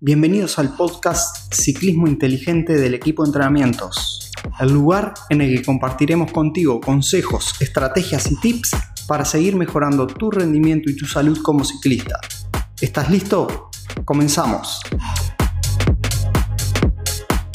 Bienvenidos al podcast Ciclismo Inteligente del equipo de entrenamientos, el lugar en el que compartiremos contigo consejos, estrategias y tips para seguir mejorando tu rendimiento y tu salud como ciclista. ¿Estás listo? Comenzamos.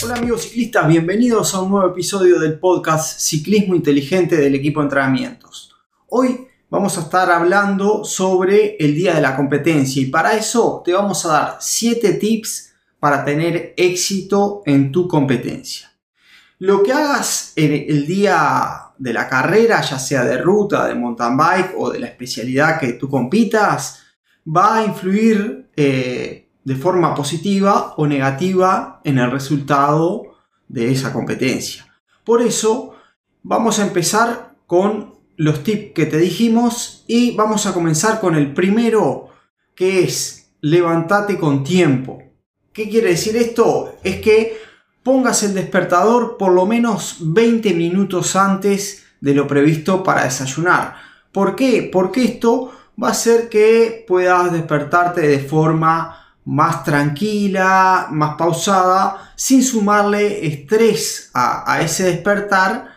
Hola amigos ciclistas, bienvenidos a un nuevo episodio del podcast Ciclismo Inteligente del equipo de entrenamientos. Hoy vamos a estar hablando sobre el día de la competencia y para eso te vamos a dar 7 tips para tener éxito en tu competencia. Lo que hagas en el día de la carrera, ya sea de ruta, de mountain bike o de la especialidad que tú compitas, va a influir eh, de forma positiva o negativa en el resultado de esa competencia. Por eso vamos a empezar con los tips que te dijimos y vamos a comenzar con el primero que es levántate con tiempo. ¿Qué quiere decir esto? Es que pongas el despertador por lo menos 20 minutos antes de lo previsto para desayunar. ¿Por qué? Porque esto va a hacer que puedas despertarte de forma más tranquila, más pausada, sin sumarle estrés a, a ese despertar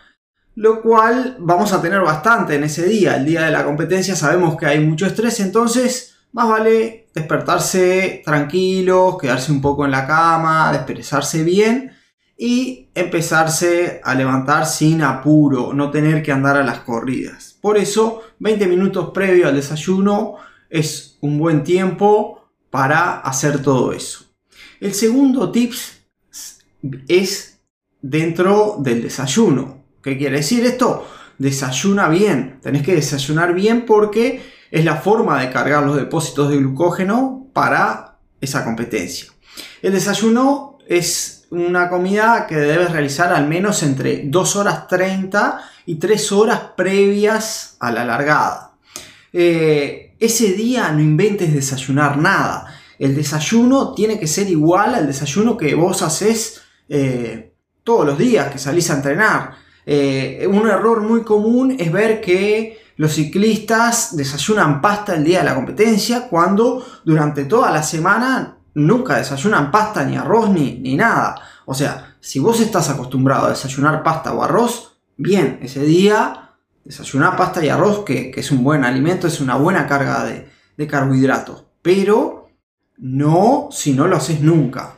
lo cual vamos a tener bastante en ese día. El día de la competencia sabemos que hay mucho estrés, entonces más vale despertarse tranquilos, quedarse un poco en la cama, desperezarse bien y empezarse a levantar sin apuro, no tener que andar a las corridas. Por eso, 20 minutos previo al desayuno es un buen tiempo para hacer todo eso. El segundo tips es dentro del desayuno. ¿Qué quiere decir esto? Desayuna bien. Tenés que desayunar bien porque es la forma de cargar los depósitos de glucógeno para esa competencia. El desayuno es una comida que debes realizar al menos entre 2 horas 30 y 3 horas previas a la largada. Eh, ese día no inventes desayunar nada. El desayuno tiene que ser igual al desayuno que vos haces eh, todos los días que salís a entrenar. Eh, un error muy común es ver que los ciclistas desayunan pasta el día de la competencia cuando durante toda la semana nunca desayunan pasta ni arroz ni, ni nada. O sea, si vos estás acostumbrado a desayunar pasta o arroz, bien, ese día desayunar pasta y arroz, que, es un buen alimento, es una buena carga de, carbohidratos. Pero no si no lo haces nunca.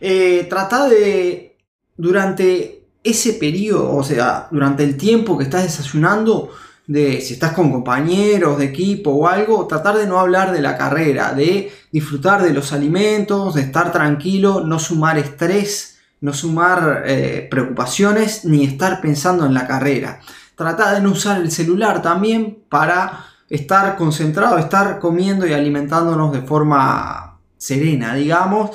Eh, trata de, durante ese periodo, o sea, durante el tiempo que estás desayunando, de si estás con compañeros de equipo o algo, tratar de no hablar de la carrera, de disfrutar de los alimentos, de estar tranquilo, no sumar estrés, no sumar eh, preocupaciones, ni estar pensando en la carrera. Trata de no usar el celular también para estar concentrado, estar comiendo y alimentándonos de forma serena, digamos,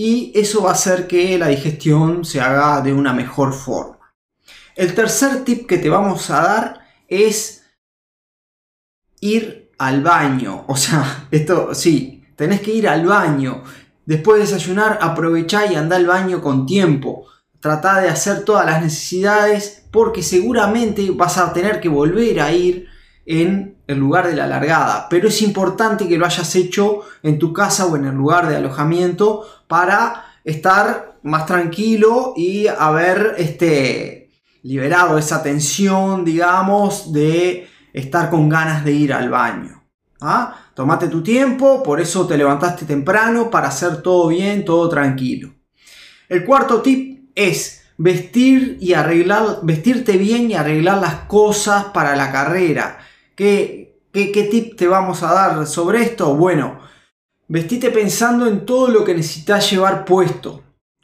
y eso va a hacer que la digestión se haga de una mejor forma. El tercer tip que te vamos a dar es ir al baño. O sea, esto sí, tenés que ir al baño. Después de desayunar, aprovechá y anda al baño con tiempo. Trata de hacer todas las necesidades porque seguramente vas a tener que volver a ir en el lugar de la largada, pero es importante que lo hayas hecho en tu casa o en el lugar de alojamiento para estar más tranquilo y haber este, liberado esa tensión, digamos, de estar con ganas de ir al baño. ¿ah? Tomate tu tiempo, por eso te levantaste temprano para hacer todo bien, todo tranquilo. El cuarto tip es vestir y arreglar, vestirte bien y arreglar las cosas para la carrera. ¿Qué, tip te vamos a dar sobre esto? Bueno, vestite pensando en todo lo que necesitas llevar puesto.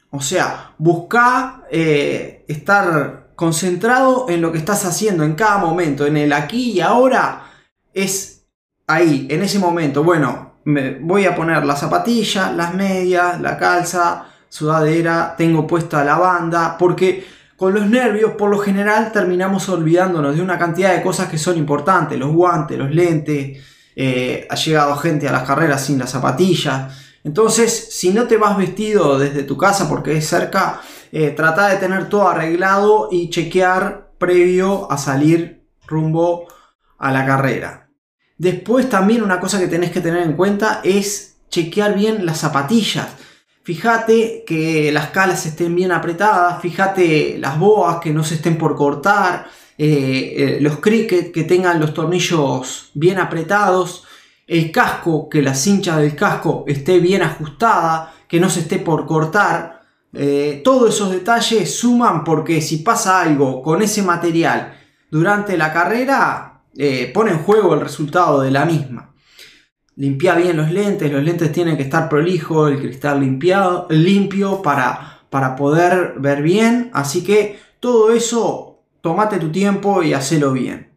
O sea, busca eh, estar concentrado en lo que estás haciendo en cada momento, en el aquí y ahora. Es ahí, en ese momento. Bueno, me voy a poner la zapatilla, las medias, la calza, sudadera, tengo puesta la banda, porque con los nervios, por lo general, terminamos olvidándonos de una cantidad de cosas que son importantes, los guantes, los lentes, eh, ha llegado gente a las carreras sin las zapatillas. Entonces, si no te vas vestido desde tu casa porque es cerca, eh, trata de tener todo arreglado y chequear previo a salir rumbo a la carrera. Después también una cosa que tenés que tener en cuenta es chequear bien las zapatillas. Fíjate que las calas estén bien apretadas, fíjate las boas que no se estén por cortar, eh, eh, los cricket que tengan los tornillos bien apretados, el casco, que la cincha del casco esté bien ajustada, que no se esté por cortar. Eh, todos esos detalles suman porque si pasa algo con ese material durante la carrera, pone en juego el resultado de la misma. Limpia bien los lentes, los lentes tienen que estar prolijos, el cristal limpiado, limpio para, para poder ver bien. Así que todo eso, tomate tu tiempo y hacelo bien.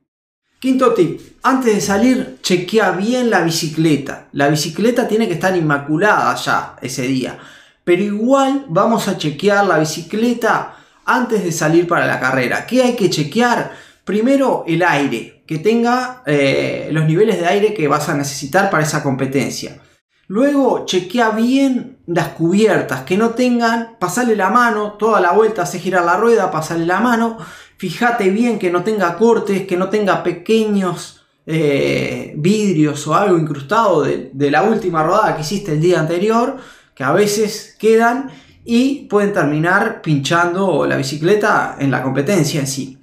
Quinto tip, antes de salir, chequea bien la bicicleta. La bicicleta tiene que estar inmaculada ya ese día. Pero igual vamos a chequear la bicicleta antes de salir para la carrera. ¿Qué hay que chequear? Primero el aire, que tenga eh, los niveles de aire que vas a necesitar para esa competencia. Luego chequea bien las cubiertas, que no tengan, pasale la mano, toda la vuelta, hace girar la rueda, pasale la mano, fíjate bien que no tenga cortes, que no tenga pequeños eh, vidrios o algo incrustado de, de la última rodada que hiciste el día anterior, que a veces quedan y pueden terminar pinchando la bicicleta en la competencia en sí.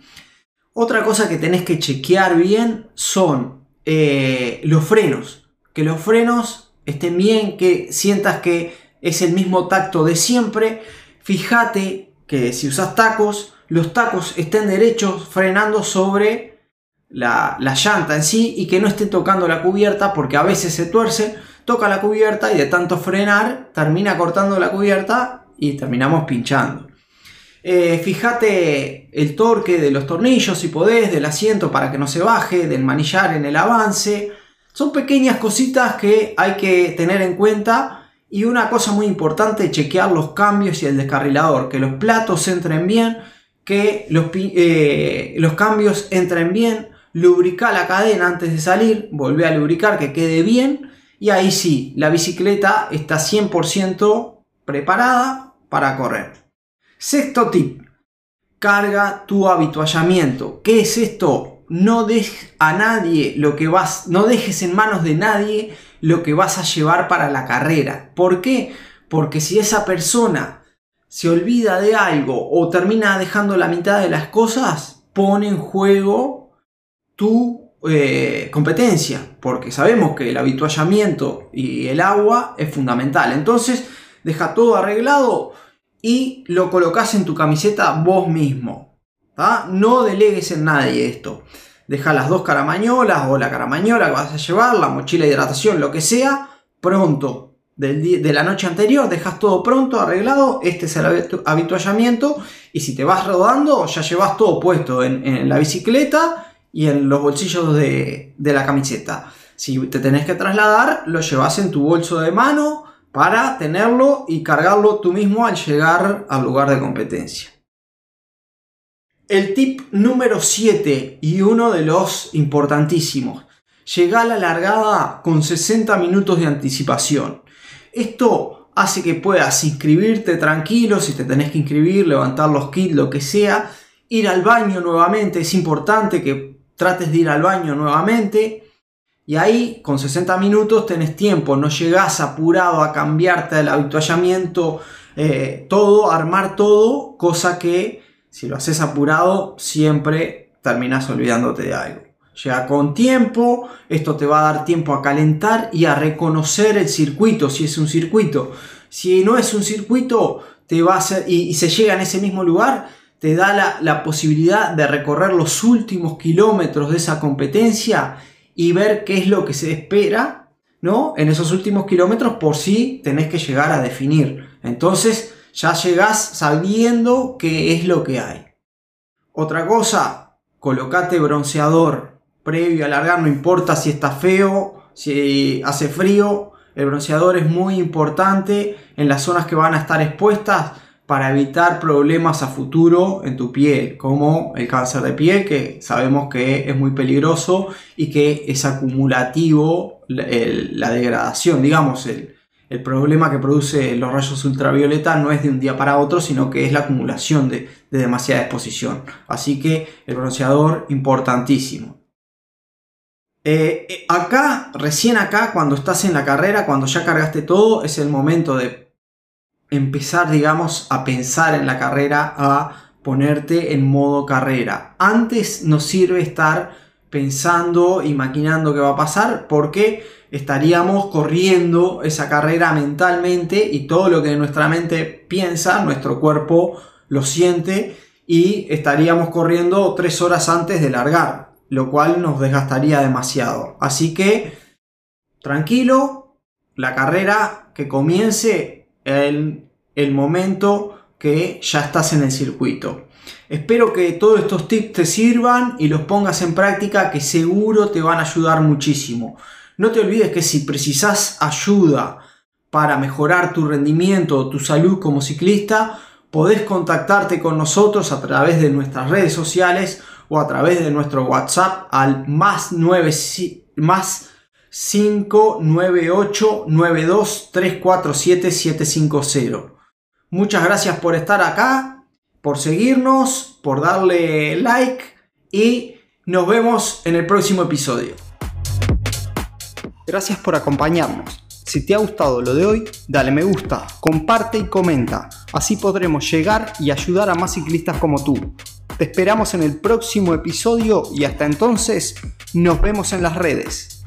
Otra cosa que tenés que chequear bien son eh, los frenos. Que los frenos estén bien, que sientas que es el mismo tacto de siempre. Fíjate que si usas tacos, los tacos estén derechos frenando sobre la, la, llanta en sí y que no esté tocando la cubierta porque a veces se tuerce, toca la cubierta y de tanto frenar termina cortando la cubierta y terminamos pinchando. Eh, fíjate el torque de los tornillos si podés, del asiento para que no se baje, del manillar en el avance. Son pequeñas cositas que hay que tener en cuenta. Y una cosa muy importante, chequear los cambios y el descarrilador, que los platos entren bien, que los, eh, cambios entren bien, lubricar la cadena antes de salir, volver a lubricar que quede bien y ahí sí, la bicicleta está 100% preparada para correr. Sexto tip. Carga tu habituallamiento. ¿Qué es esto? No dejes a nadie lo que vas, no dejes en manos de nadie lo que vas a llevar para la carrera. ¿Por qué? Porque si esa persona se olvida de algo o termina dejando la mitad de las cosas, pone en juego tu eh, competencia. Porque sabemos que el habituallamiento y el agua es fundamental. Entonces, deja todo arreglado y lo colocas en tu camiseta vos mismo. No delegues en nadie esto. Deja las dos caramañolas o la caramañola que vas a llevar, la mochila de hidratación, lo que sea, pronto. de la noche anterior dejas todo pronto, arreglado. Este es el habituallamiento. Y si te vas rodando, ya llevas todo puesto en, la bicicleta y en los bolsillos de, de la camiseta. Si te tenés que trasladar, lo llevas en tu bolso de mano para tenerlo y cargarlo tú mismo al llegar al lugar de competencia. El tip número 7 y uno de los importantísimos. Llega a la largada con 60 minutos de anticipación. Esto hace que puedas inscribirte tranquilo si te tenés que inscribir, levantar los kits, lo que sea, ir al baño nuevamente. Es importante que trates de ir al baño nuevamente y ahí, con 60 minutos, tenés tiempo, no llegás apurado a cambiarte el habituallamiento, eh, todo, armar todo, cosa que si lo haces apurado, siempre terminás olvidándote de algo. Llega con tiempo, esto te va a dar tiempo a calentar y a reconocer el circuito, si es un circuito. Si no es un circuito, te va a y, se llega en ese mismo lugar, te da la posibilidad de recorrer los últimos kilómetros de esa competencia y ver qué es lo que se espera, ¿no? En esos últimos kilómetros por si tenés que llegar a definir. Entonces ya llegás sabiendo qué es lo que hay. Otra cosa, colocate bronceador previo a largar, no importa si está feo, si hace frío, el bronceador es muy importante en las zonas que van a estar expuestas para evitar problemas a futuro en tu piel, como el cáncer de piel, que sabemos que es muy peligroso y que es acumulativo la degradación, digamos, el, problema que produce los rayos ultravioleta no es de un día para otro, sino que es la acumulación de, de demasiada exposición. Así que el bronceador importantísimo. Eh, eh, acá, recién acá, cuando estás en la carrera, cuando ya cargaste todo, es el momento de empezar, digamos, a pensar en la carrera, a ponerte en modo carrera. Antes nos sirve estar pensando y maquinando qué va a pasar porque estaríamos corriendo esa carrera mentalmente y todo lo que nuestra mente piensa, nuestro cuerpo lo siente y estaríamos corriendo tres horas antes de largar lo cual nos desgastaría demasiado. Así que, tranquilo, la carrera que comience el, el momento que ya estás en el circuito. Espero que todos estos tips te sirvan y los pongas en práctica que seguro te van a ayudar muchísimo. No te olvides que si precisas ayuda para mejorar tu rendimiento o tu salud como ciclista, podés contactarte con nosotros a través de nuestras redes sociales o a través de nuestro WhatsApp al más, 9, más 598 92 347 750. Muchas gracias por estar acá, por seguirnos, por darle like y nos vemos en el próximo episodio. Gracias por acompañarnos. Si te ha gustado lo de hoy, dale me gusta, comparte y comenta. Así podremos llegar y ayudar a más ciclistas como tú. Te esperamos en el próximo episodio y hasta entonces nos vemos en las redes.